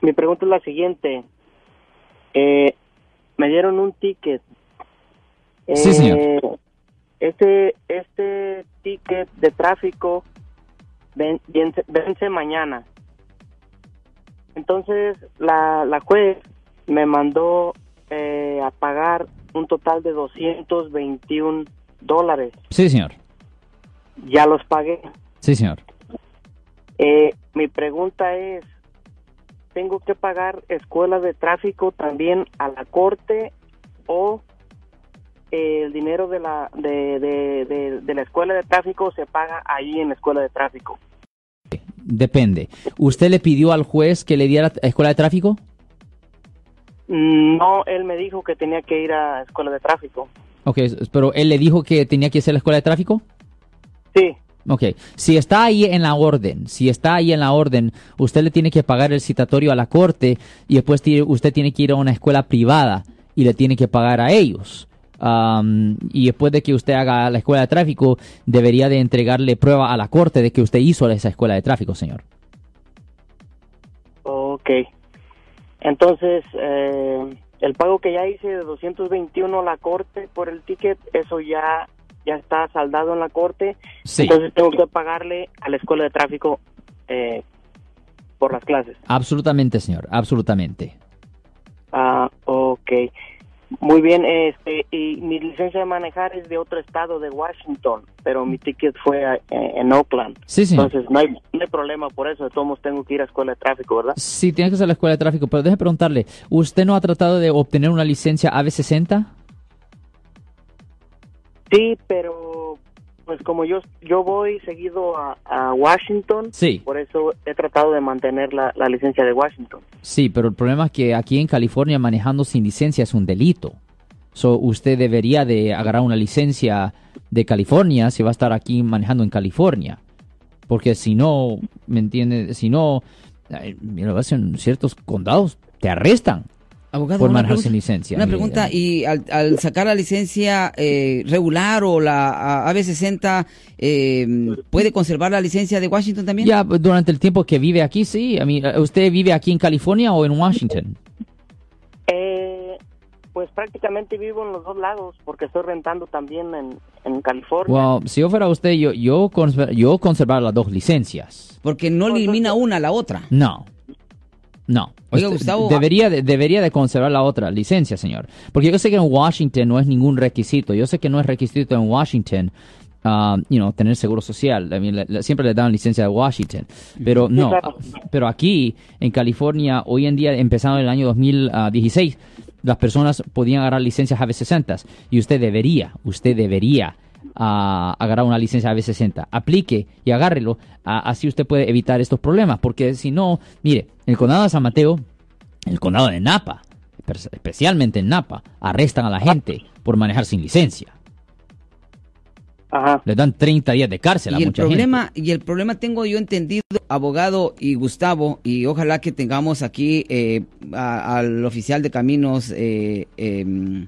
mi pregunta es la siguiente. Eh, me dieron un ticket. Sí, señor. Este, este ticket de tráfico ven- vence, vence mañana. Entonces, la, la juez me mandó eh, a pagar un total de 221 dólares. Sí, señor. Ya los pagué. Sí, señor. Eh, mi pregunta es, ¿tengo que pagar escuela de tráfico también a la corte o el dinero de la de, de, de- de la escuela de tráfico se paga ahí en la escuela de tráfico? Depende. ¿Usted le pidió al juez que le diera escuela de tráfico? No, él me dijo que tenía que ir a escuela de tráfico. Ok, pero él le dijo que tenía que hacer la escuela de tráfico? Sí, Ok, si está ahí en la orden, si está ahí en la orden, usted le tiene que pagar el citatorio a la corte y después usted tiene que ir a una escuela privada y le tiene que pagar a ellos. Am, y después de que usted haga la escuela de tráfico, debería de entregarle prueba a la corte de que usted hizo esa escuela de tráfico, señor. ok. Entonces, eh, el pago que ya hice de 221 a la corte por el ticket, eso ya ya está saldado en la corte. Sí. Entonces tengo que pagarle a la escuela de tráfico eh, por las clases. Absolutamente, señor, absolutamente. Ah, ok. Muy bien, este, y mi licencia de manejar es de otro estado de Washington, pero mi ticket fue eh, en Oakland. Sí, señor. Entonces no hay, no hay problema por eso, de todos tengo que ir a escuela de tráfico, ¿verdad? Sí, tiene que ser la escuela de tráfico, pero déjeme preguntarle, ¿usted no ha tratado de obtener una licencia AB60? Sí, pero pues como yo yo voy seguido a, a Washington, Sí. por eso he tratado de mantener la, la licencia de Washington. Sí, pero el problema es que aquí en California manejando sin licencia es un delito. So, usted debería de agarrar una licencia de California si va a estar aquí manejando en California. Porque si no, ¿me entiende? Si no, en ciertos condados, te arrestan Abogado, por una manejar pregunta- sin licencia. Una Y, pregunta, eh, y al, al sacar la licencia eh, regular o la a- AB60, eh, ¿puede conservar la licencia de Washington también? Ya, durante el tiempo que vive aquí, sí. A mí, ¿Usted vive aquí en California o en Washington? Eh, pues prácticamente vivo en los dos lados porque estoy rentando también en, en California. Well, si yo fuera usted, yo, yo, yo conservar las dos licencias. Porque no elimina una a la otra. No. No. Oiga, Usted Gustavo, Debería de, debería de conservar la otra licencia, señor. Porque yo sé que en Washington no es ningún requisito. Yo sé que no es requisito en Washington, um, you know, tener seguro social. I mean, le- le- siempre le dan licencia de Washington. Pero no. claro. Pero aquí, en California, hoy en día, empezando en el año 2016, las personas podían agarrar licencias AB60. Y usted debería, usted debería a agarrar una licencia AB60. Aplique y agárrelo. a- así usted puede evitar estos problemas. Porque si no, mire, el condado de San Mateo, el condado de Napa, espe- especialmente en Napa, arrestan a la gente por manejar sin licencia. Ajá. Les dan 30 días de cárcel a Y el mucha problema, y el problema tengo yo entendido, abogado y Gustavo, y ojalá que tengamos aquí eh, a- al oficial de caminos, eh, em,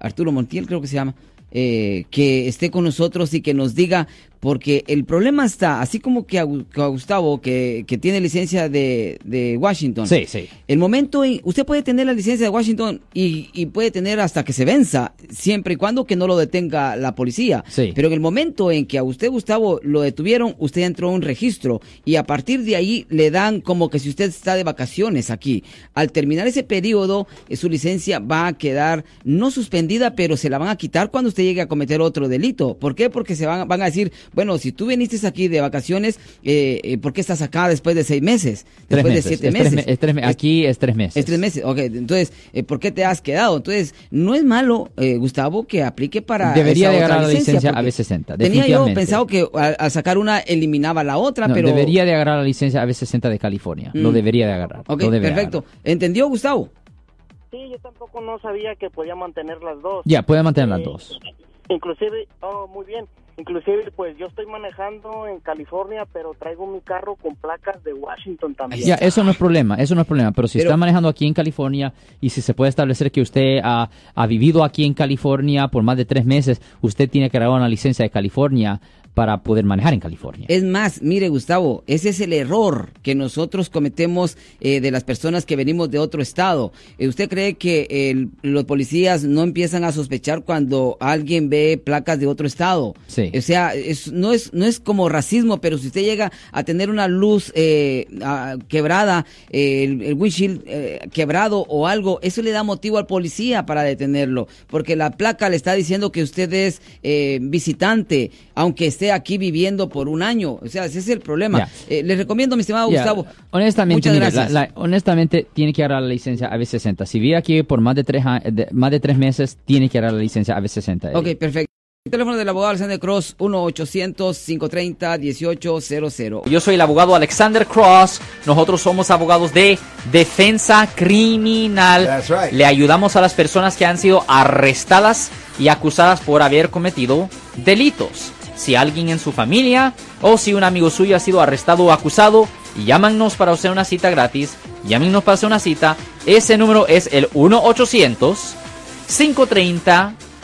Arturo Montiel creo que se llama, eh, que esté con nosotros y que nos diga, porque el problema está, así como que a, Gustavo, que, que tiene licencia de, de Washington. Sí, sí. el momento en, usted puede tener la licencia de Washington y, y puede tener hasta que se venza, siempre y cuando que no lo detenga la policía. Sí. Pero en el momento en que a usted, Gustavo, lo detuvieron, usted entró a un registro y a partir de ahí le dan como que si usted está de vacaciones aquí. Al terminar ese periodo, eh, su licencia va a quedar no suspendida, pero se la van a quitar cuando usted llegue a cometer otro delito. ¿Por qué? Porque se van, van a decir, bueno, si tú viniste aquí de vacaciones, eh, eh, ¿por qué estás acá después de seis meses? Tres Después meses. de siete Es meses. me- es tres me- Es- aquí es tres meses. es tres meses, ok. Entonces, eh, ¿por qué te has quedado? Entonces, no es malo, eh, Gustavo, que aplique para. Debería esa de otra agarrar la licencia porque AB60, Tenía yo pensado que al, al sacar una eliminaba la otra, No, pero. Debería de agarrar la licencia AB60 de California. Lo Mm. debería de agarrar. Ok, perfecto. agarrar. ¿Entendió, Gustavo? Sí, yo tampoco no sabía que podía mantener las dos. Ya, puede mantener las Eh, dos. Inclusive, oh, muy bien. Inclusive, pues yo estoy manejando en California, pero traigo mi carro con placas de Washington también. Ya, eso no es problema, eso no es problema. Pero si Pero- está manejando aquí en California y si se puede establecer que usted ha, ha vivido aquí en California por más de tres meses, usted tiene que agarrar una licencia de California para poder manejar en California. Es más, mire Gustavo, ese es el error que nosotros cometemos eh, de las personas que venimos de otro estado. Eh, ¿Usted cree que el- los policías no empiezan a sospechar cuando alguien ve placas de otro estado? Sí. O sea, es- no, es, no es como racismo, pero si usted llega a tener una luz eh, ah, quebrada, eh, el, el windshield eh, quebrado o algo, eso le da motivo al policía para detenerlo, porque la placa le está diciendo que usted es eh, visitante, aunque esté aquí viviendo por un año. O sea, ese es el problema. Eh, le recomiendo, mi estimado Gustavo. honestamente, muchas mire, gracias. la- la- honestamente, tiene que agarrar la licencia AB60. Si vive aquí por más de tres, a- de- más de tres meses, tiene que agarrar la licencia AB60. Ok, perfecto. El teléfono del abogado Alexander Cross, 1-800-530-1800. Yo soy el abogado Alexander Cross. Nosotros somos abogados de defensa criminal. That's right. Le ayudamos a las personas que han sido arrestadas y acusadas por haber cometido delitos. Si alguien en su familia o si un amigo suyo ha sido arrestado o acusado, llámanos para hacer una cita gratis. Llámenos para hacer una cita. Ese número es el 1-800-530-1800.